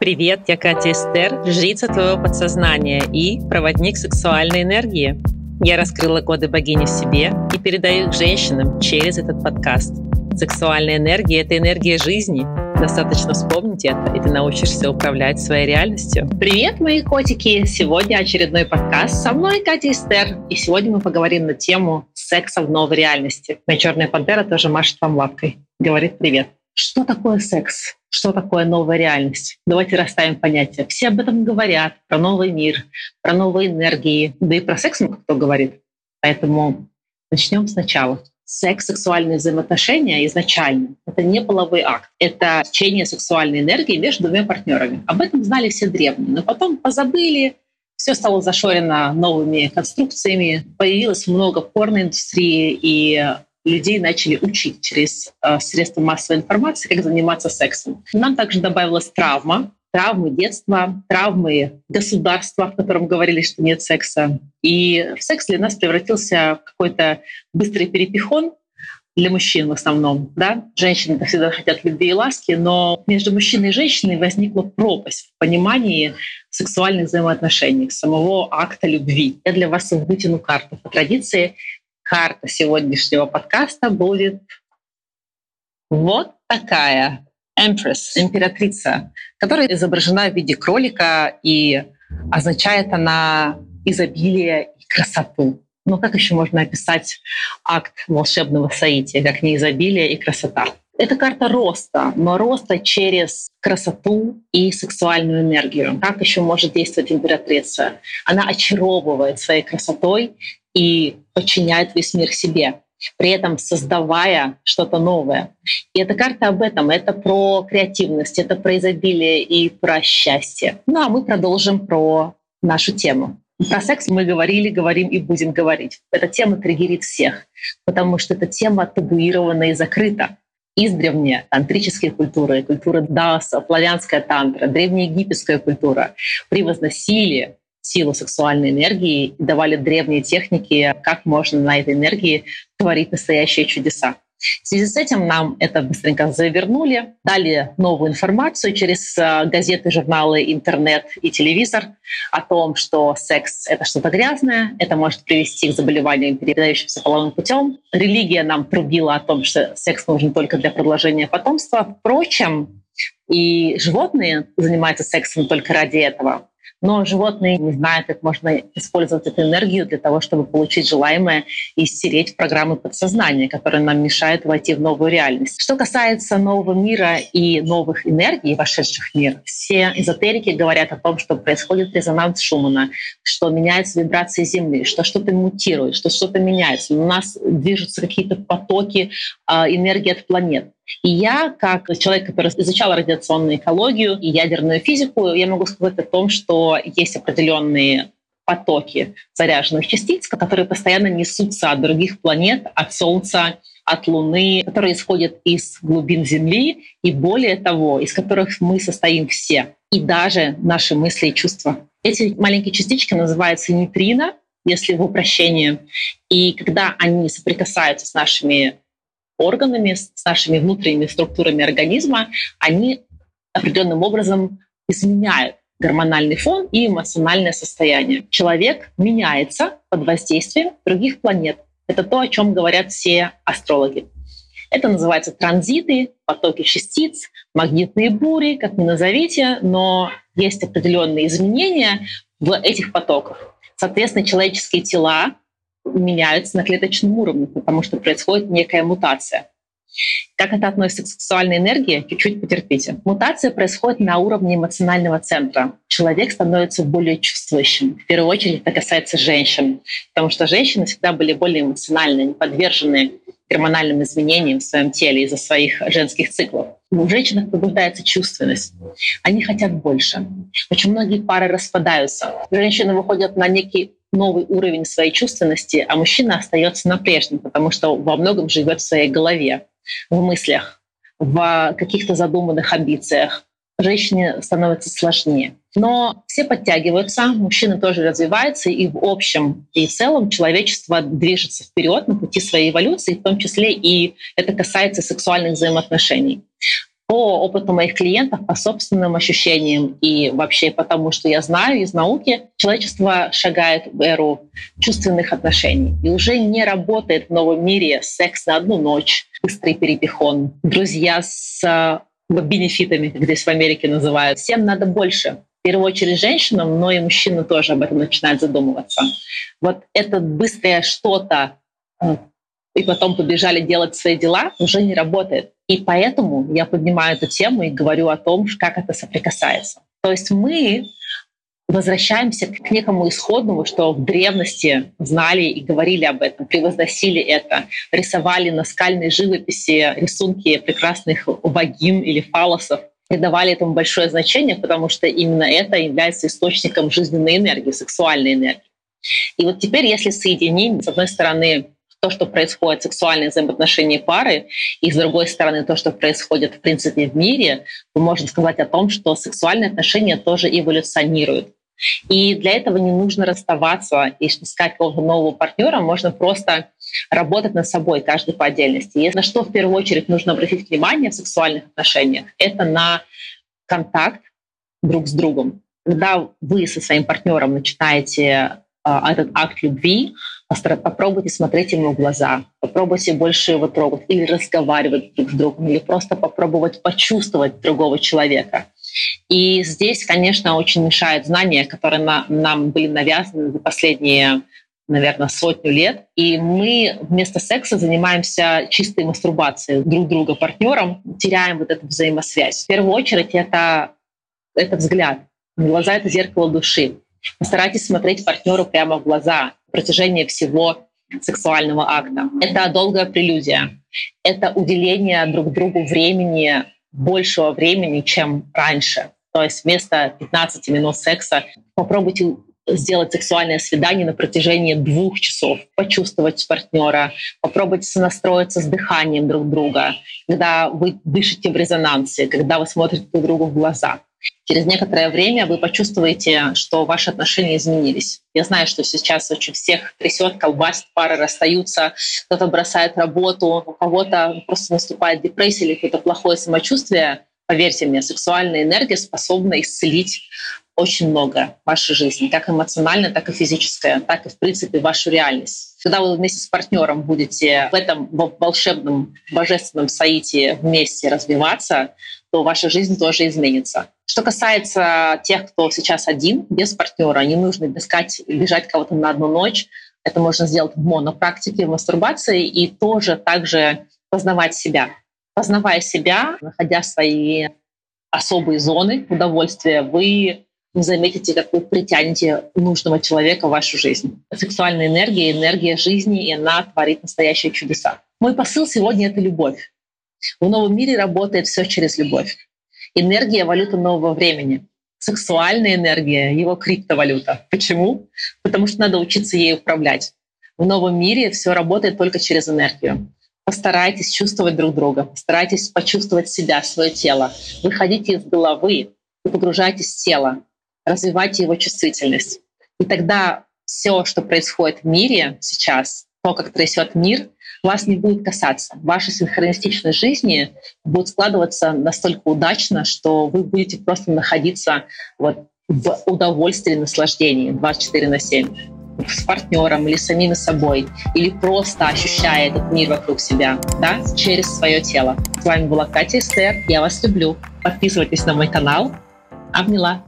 Привет, я Катя Эстер, жрица твоего подсознания и проводник сексуальной энергии. Я раскрыла коды богини в себе и передаю их женщинам через этот подкаст. Сексуальная энергия — это энергия жизни. Достаточно вспомнить это, и ты научишься управлять своей реальностью. Привет, мои котики! Сегодня очередной подкаст со мной, Катя Эстер. И сегодня мы поговорим на тему секса в новой реальности. Моя черная пантера тоже машет вам лапкой. Говорит привет. Что такое секс? Что такое новая реальность? Давайте расставим понятия. Все об этом говорят, про новый мир, про новые энергии, да и про секс много кто говорит. Поэтому начнем сначала. Секс, сексуальные взаимоотношения изначально — это не половой акт. Это течение сексуальной энергии между двумя партнерами. Об этом знали все древние, но потом позабыли, все стало зашорено новыми конструкциями, появилось много порноиндустрии, и людей начали учить через э, средства массовой информации, как заниматься сексом. Нам также добавилась травма, травмы детства, травмы государства, в котором говорили, что нет секса. И секс для нас превратился в какой-то быстрый перепихон для мужчин в основном. Да? Женщины всегда хотят любви и ласки, но между мужчиной и женщиной возникла пропасть в понимании сексуальных взаимоотношений, самого акта любви. Я для вас вытяну карту по традиции карта сегодняшнего подкаста будет вот такая. Empress, императрица, которая изображена в виде кролика, и означает она изобилие и красоту. Но как еще можно описать акт волшебного соития, как не изобилие и красота? Это карта роста, но роста через красоту и сексуальную энергию. Как еще может действовать императрица? Она очаровывает своей красотой и подчиняет весь мир себе, при этом создавая что-то новое. И эта карта об этом. Это про креативность, это про изобилие и про счастье. Ну а мы продолжим про нашу тему. Про секс мы говорили, говорим и будем говорить. Эта тема триггерит всех, потому что эта тема табуирована и закрыта. Издревне тантрические культуры, культура даса, славянская тантра, древнеегипетская культура превозносили силу сексуальной энергии давали древние техники, как можно на этой энергии творить настоящие чудеса. В связи с этим нам это быстренько завернули, дали новую информацию через э, газеты, журналы, интернет и телевизор о том, что секс — это что-то грязное, это может привести к заболеваниям, передающимся половым путем. Религия нам трубила о том, что секс нужен только для продолжения потомства. Впрочем, и животные занимаются сексом только ради этого. Но животные не знают, как можно использовать эту энергию для того, чтобы получить желаемое и стереть программы подсознания, которые нам мешают войти в новую реальность. Что касается нового мира и новых энергий, вошедших в мир, все эзотерики говорят о том, что происходит резонанс Шумана, что меняются вибрации Земли, что что-то мутирует, что что-то меняется. У нас движутся какие-то потоки а, энергии от планет. И я, как человек, который изучал радиационную экологию и ядерную физику, я могу сказать о том, что есть определенные потоки заряженных частиц, которые постоянно несутся от других планет, от Солнца, от Луны, которые исходят из глубин Земли и более того, из которых мы состоим все, и даже наши мысли и чувства. Эти маленькие частички называются нейтрино, если в упрощении. И когда они соприкасаются с нашими органами, с нашими внутренними структурами организма, они определенным образом изменяют гормональный фон и эмоциональное состояние. Человек меняется под воздействием других планет. Это то, о чем говорят все астрологи. Это называется транзиты, потоки частиц, магнитные бури, как ни назовите, но есть определенные изменения в этих потоках. Соответственно, человеческие тела меняются на клеточном уровне, потому что происходит некая мутация. Как это относится к сексуальной энергии, чуть-чуть потерпите. Мутация происходит на уровне эмоционального центра. Человек становится более чувствующим. В первую очередь это касается женщин, потому что женщины всегда были более эмоциональны, не подвержены гормональным изменениям в своем теле из-за своих женских циклов. У женщин пробуждается чувственность. Они хотят больше. Очень многие пары распадаются. Женщины выходят на некий новый уровень своей чувственности, а мужчина остается на прежнем, потому что во многом живет в своей голове, в мыслях, в каких-то задуманных амбициях. Женщине становится сложнее. Но все подтягиваются, мужчины тоже развиваются, и в общем и целом человечество движется вперед на пути своей эволюции, в том числе и это касается сексуальных взаимоотношений. По опыту моих клиентов, по собственным ощущениям и вообще потому, что я знаю из науки, человечество шагает в эру чувственных отношений. И уже не работает в новом мире секс на одну ночь, быстрый перепихон, друзья с э, бенефитами, как здесь в Америке называют. Всем надо больше. В первую очередь женщинам, но и мужчины тоже об этом начинают задумываться. Вот это быстрое что-то э, и потом побежали делать свои дела, уже не работает. И поэтому я поднимаю эту тему и говорю о том, как это соприкасается. То есть мы возвращаемся к некому исходному, что в древности знали и говорили об этом, превозносили это, рисовали на скальной живописи рисунки прекрасных богинь или фалосов, и давали этому большое значение, потому что именно это является источником жизненной энергии, сексуальной энергии. И вот теперь, если соединить, с одной стороны, то, что происходит в сексуальных взаимоотношениях пары, и с другой стороны то, что происходит в принципе в мире, мы можем сказать о том, что сексуальные отношения тоже эволюционируют. И для этого не нужно расставаться и искать какого-то нового партнера, можно просто работать над собой, каждый по отдельности. И на что в первую очередь нужно обратить внимание в сексуальных отношениях, это на контакт друг с другом. Когда вы со своим партнером начинаете этот акт любви, попробуйте смотреть ему в глаза, попробуйте больше его трогать или разговаривать друг с другом, или просто попробовать почувствовать другого человека. И здесь, конечно, очень мешают знания, которые на, нам были навязаны за последние, наверное, сотню лет. И мы вместо секса занимаемся чистой мастурбацией друг друга партнером, теряем вот эту взаимосвязь. В первую очередь это, это взгляд. Глаза — это зеркало души. Постарайтесь смотреть партнеру прямо в глаза на протяжении всего сексуального акта. Это долгая прелюдия. Это уделение друг другу времени, большего времени, чем раньше. То есть вместо 15 минут секса попробуйте сделать сексуальное свидание на протяжении двух часов, почувствовать партнера, попробуйте сонастроиться с дыханием друг друга, когда вы дышите в резонансе, когда вы смотрите друг другу в глаза. Через некоторое время вы почувствуете, что ваши отношения изменились. Я знаю, что сейчас очень всех трясет, колбасит, пары расстаются, кто-то бросает работу, у кого-то просто наступает депрессия или какое-то плохое самочувствие. Поверьте мне, сексуальная энергия способна исцелить очень много вашей жизни, как эмоционально, так и физическое, так и, в принципе, вашу реальность. Когда вы вместе с партнером будете в этом волшебном, божественном саите вместе развиваться, то ваша жизнь тоже изменится. Что касается тех, кто сейчас один, без партнера, не нужно искать, бежать кого-то на одну ночь. Это можно сделать в монопрактике, в мастурбации и тоже также познавать себя. Познавая себя, находя свои особые зоны удовольствия, вы не заметите, как вы притянете нужного человека в вашу жизнь. Сексуальная энергия, энергия жизни, и она творит настоящие чудеса. Мой посыл сегодня — это любовь. В новом мире работает все через любовь. Энергия — валюта нового времени. Сексуальная энергия — его криптовалюта. Почему? Потому что надо учиться ей управлять. В новом мире все работает только через энергию. Постарайтесь чувствовать друг друга, постарайтесь почувствовать себя, свое тело. Выходите из головы и погружайтесь в тело, развивайте его чувствительность. И тогда все, что происходит в мире сейчас, то, как трясет мир, вас не будет касаться. Ваша синхронистичность жизни будет складываться настолько удачно, что вы будете просто находиться вот в удовольствии, наслаждении 24 на 7 с партнером или самим собой, или просто ощущая этот мир вокруг себя, да, через свое тело. С вами была Катя Эстер. Я вас люблю. Подписывайтесь на мой канал. Обняла.